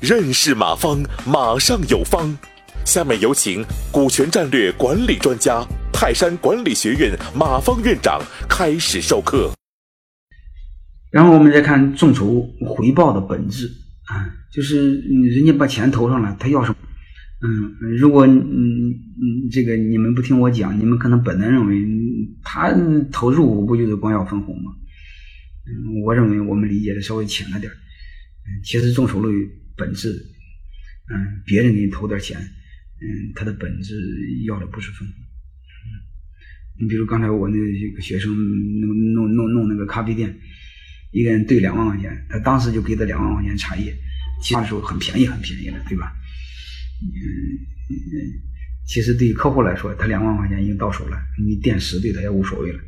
认识马方，马上有方。下面有请股权战略管理专家、泰山管理学院马方院长开始授课。然后我们再看众筹回报的本质啊，就是人家把钱投上来，他要什么？嗯，如果嗯嗯这个你们不听我讲，你们可能本能认为他投入不就是光要分红吗？我认为我们理解的稍微浅了点嗯，其实众筹的本质，嗯，别人给你投点钱。嗯，他的本质要的不是分红。你比如刚才我那个学生弄弄弄弄那个咖啡店，一个人兑两万块钱，他当时就给他两万块钱茶叶，其他时候很便宜很便宜的，对吧？嗯嗯，其实对于客户来说，他两万块钱已经到手了，你垫十对他也无所谓了。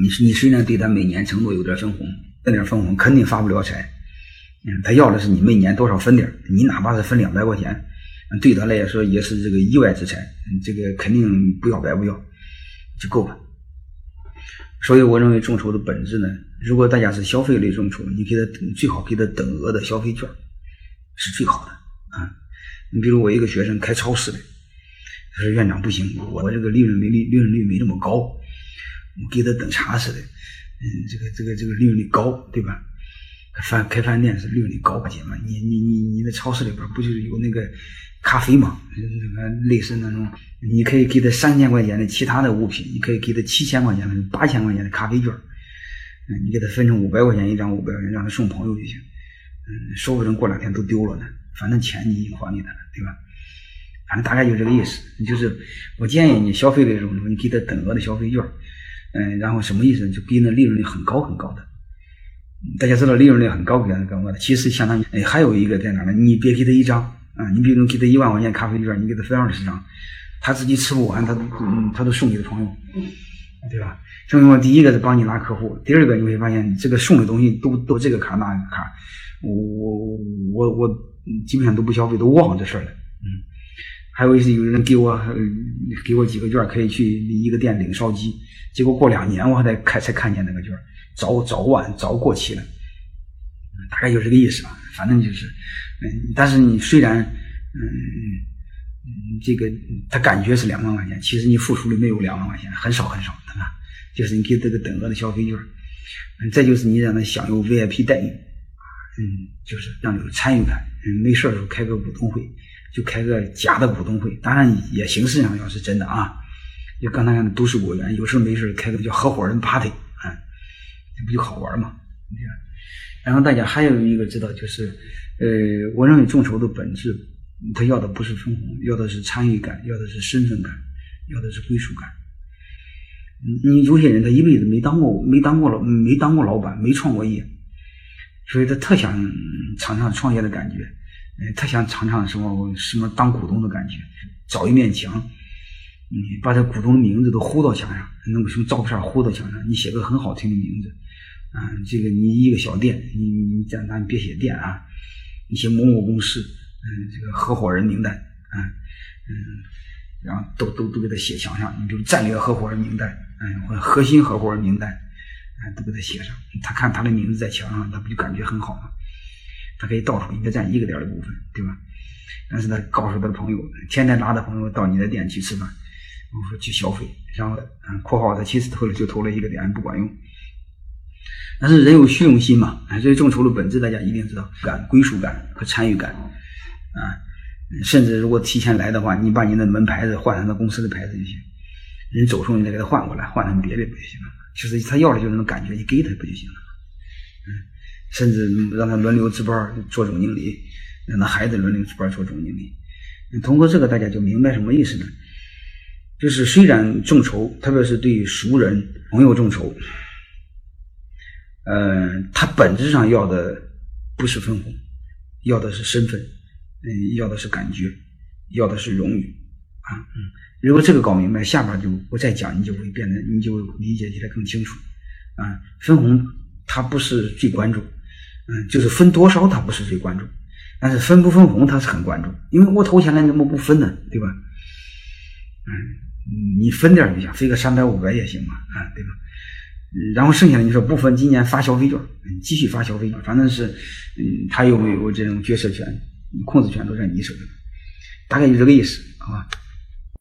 你你虽然对他每年承诺有点分红，那点分红肯定发不了财。嗯，他要的是你每年多少分点你哪怕是分两百块钱，对他来说也是这个意外之财，这个肯定不要白不要，就够了。所以我认为众筹的本质呢，如果大家是消费类众筹，你给他最好给他等额的消费券，是最好的啊。你比如我一个学生开超市的，他说院长不行，我这个利润没利利润率没那么高，给他等茶似的，嗯，这个这个这个利润率高，对吧？饭开饭店是利润率高些嘛？你你你你在超市里边不就是有那个咖啡嘛？那个类似那种，你可以给他三千块钱的其他的物品，你可以给他七千块钱的、八千块钱的咖啡券。嗯，你给他分成五百块钱一张，五百块钱让他送朋友就行。嗯，说不定过两天都丢了呢。反正钱你已经还给他了，对吧？反正大概就这个意思。就是我建议你消费的时候，你给他等额的消费券。嗯，然后什么意思？就给那利润率很高很高的。大家知道利润率很高，给他干嘛的？其实相当于，哎，还有一个在哪呢？你别给他一张啊，你比如给他一万块钱咖啡券，你给他分二十张，他自己吃不完，他都嗯，他都送给他朋友，对吧？这种情况，第一个是帮你拉客户，第二个你会发现，这个送的东西都都这个卡那个卡，我我我我基本上都不消费，都忘了这事儿了。还有一次有人给我给我几个券，可以去一个店领烧鸡，结果过两年我还得看才看见那个券。早早晚早过期了，大概就这个意思吧。反正就是，嗯，但是你虽然，嗯嗯，这个他感觉是两万块钱，其实你付出的没有两万块钱，很少很少，对吧？就是你给这个等额的消费券，嗯，再就是你让他享有 VIP 待遇，嗯，就是让有参与感。嗯，没事的时候开个股东会，就开个假的股东会，当然也形式上要是真的啊。就刚才看都市果园，有事没事开个叫合伙人 party。这不就好玩嘛？对吧？然后大家还有一个知道，就是，呃，我认为众筹的本质，他要的不是分红，要的是参与感，要的是身份感，要的是归属感。你有些人他一辈子没当过没当过老没当过老板，没创过业，所以他特想尝尝创业的感觉，呃，他想尝尝什么什么当股东的感觉，找一面墙。你把这股东的名字都糊到墙上，弄个什么照片糊到墙上，你写个很好听的名字，啊，这个你一个小店，你你咱咱别写店啊，你写某某公司，嗯，这个合伙人名单，啊，嗯，然后都都都给他写墙上，你比如战略合伙人名单，嗯，或者核心合伙人名单，啊，都给他写上，他看他的名字在墙上，他不就感觉很好吗？他可以到手应该占一个点的股份，对吧？但是他告诉他的朋友，天天拉着朋友到你的店去吃饭。我说去消费，然后，括号他其实投了就投了一个点，不管用。但是人有虚荣心嘛，所以众筹的本质大家一定知道，感、归属感和参与感啊。甚至如果提前来的话，你把你的门牌子换成他公司的牌子就行。人走时候你再给他换过来，换成别的不就行了吗？就是他要的就是那种感觉，你给他不就行了吗？嗯，甚至让他轮流值班做总经理，让他孩子轮流值班做总经理。通过这个，大家就明白什么意思呢？就是虽然众筹，特别是对熟人、朋友众筹，呃，他本质上要的不是分红，要的是身份，嗯，要的是感觉，要的是荣誉，啊，嗯，如果这个搞明白，下边就我再讲，你就会变得，你就理解起来更清楚，啊，分红它不是最关注，嗯，就是分多少他不是最关注，但是分不分红他是很关注，因为我投钱了，你怎么不分呢？对吧？嗯。你分点就行，分个三百五百也行嘛，啊，对吧？然后剩下的你说不分今年发消费券，继续发消费券，反正是，嗯，他有没有这种决策权、控制权都在你手里，大概就这个意思啊。